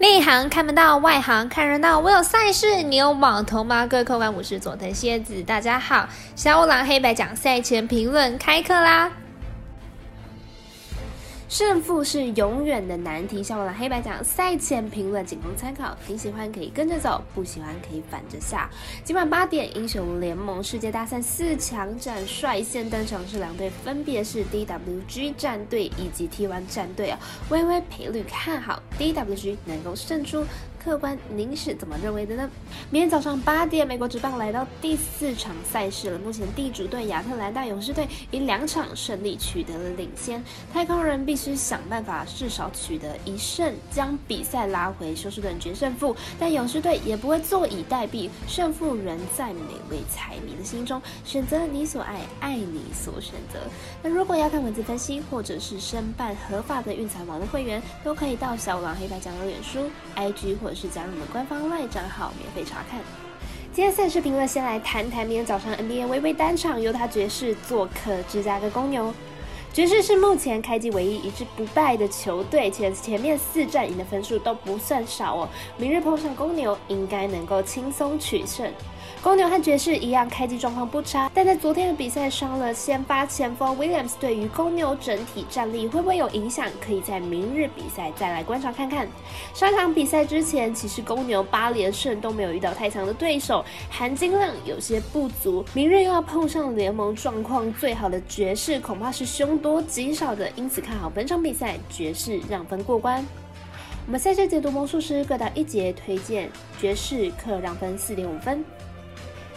内行看不到，外行看热闹。我有赛事，你有网投吗？各位客官，我是佐藤蝎子，大家好。小五郎黑白讲赛前评论开课啦！胜负是永远的难题。小五郎黑白讲赛前评论仅供参考，你喜欢可以跟着走，不喜欢可以反着下。今晚八点，英雄联盟世界大赛四强战率先登场是两队，分别是 DWG 战队以及 T1 战队啊。微微赔率看好 DWG 能够胜出。客官，您是怎么认为的呢？明天早上八点，美国职棒来到第四场赛事了。目前地主队亚特兰大勇士队以两场胜利取得了领先，太空人必须想办法至少取得一胜，将比赛拉回休斯顿决胜负。但勇士队也不会坐以待毙，胜负仍在每位彩迷的心中。选择你所爱，爱你所选择。那如果要看文字分析，或者是申办合法的运彩网的会员，都可以到小五郎黑白讲的脸书、IG 或者。是加入我们官方外账号免费查看。今天赛事评论先来谈谈明天早上 NBA 微微单场，犹他爵士做客芝加哥公牛。爵士是目前开季唯一一支不败的球队，且前面四战赢的分数都不算少哦。明日碰上公牛，应该能够轻松取胜。公牛和爵士一样，开机状况不差，但在昨天的比赛伤了先发前锋 Williams，对于公牛整体战力会不会有影响？可以在明日比赛再来观察看看。上场比赛之前，其实公牛八连胜都没有遇到太强的对手，含金量有些不足。明日又要碰上联盟状况最好的爵士，恐怕是凶多极少的，因此看好本场比赛爵士让分过关。我们赛事解读魔术师各打一节，推荐爵士客让分四点五分。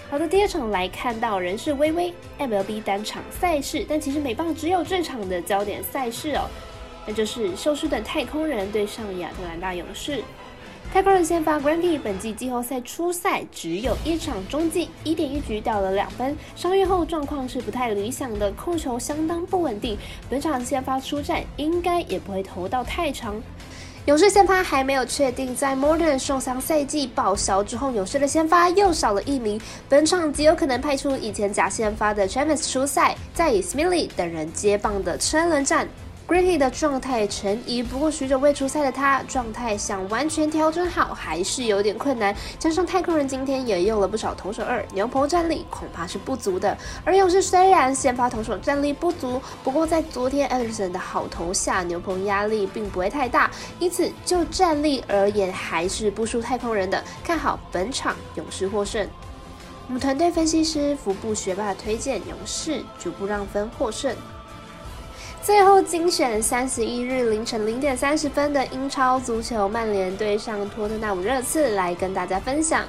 好的，第二场来看到人是微微 MLB 单场赛事，但其实美棒只有这场的焦点赛事哦，那就是休斯顿太空人对上亚特兰大勇士。太空人先发 Grandy 本季季后赛初赛只有一场中继，一点一局掉了两分，伤愈后状况是不太理想的，控球相当不稳定。本场先发出战应该也不会投到太长。勇士先发还没有确定，在 Morton 受伤赛季报销之后，勇士的先发又少了一名，本场极有可能派出以前假先发的 Travis 出赛，再以 Smiley 等人接棒的车轮战。Gritty 的状态成疑，不过许久未出赛的他，状态想完全调整好还是有点困难。加上太空人今天也用了不少投手二，牛棚战力恐怕是不足的。而勇士虽然先发投手战力不足，不过在昨天 Anderson 的好投下，牛棚压力并不会太大，因此就战力而言还是不输太空人的。看好本场勇士获胜。我们团队分析师福布学霸推荐勇士逐步让分获胜。最后精选三十一日凌晨零点三十分的英超足球，曼联对上托特纳姆热刺，来跟大家分享。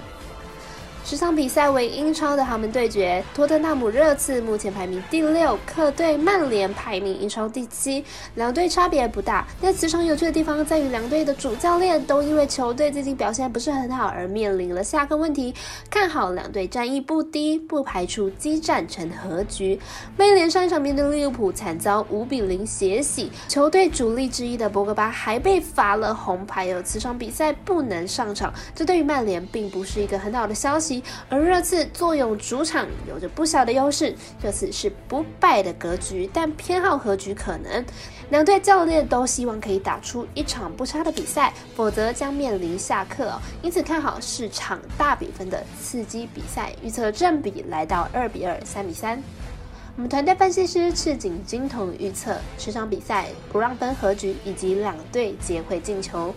十场比赛为英超的豪门对决，托特纳姆热刺目前排名第六，客队曼联排名英超第七，两队差别不大。但此场有趣的地方在于，两队的主教练都因为球队最近表现不是很好而面临了下课问题。看好两队战役不低，不排除激战成和局。曼联上一场面对利物浦惨遭五比零血洗，球队主力之一的博格巴还被罚了红牌，有此场比赛不能上场，这对于曼联并不是一个很好的消息。而热刺坐拥主场，有着不小的优势。这次是不败的格局，但偏好和局可能。两队教练都希望可以打出一场不差的比赛，否则将面临下课。因此看好是场大比分的刺激比赛，预测正比来到二比二、三比三。我们团队分析师赤井金童预测，这场比赛不让分和局，以及两队皆会进球。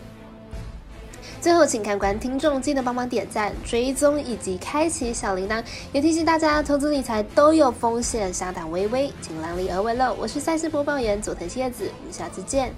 最后，请看官听众记得帮忙点赞、追踪以及开启小铃铛。也提醒大家，投资理财都有风险，下胆微微，请量力而为喽。我是赛事播报员佐藤蝎子，我们下次见。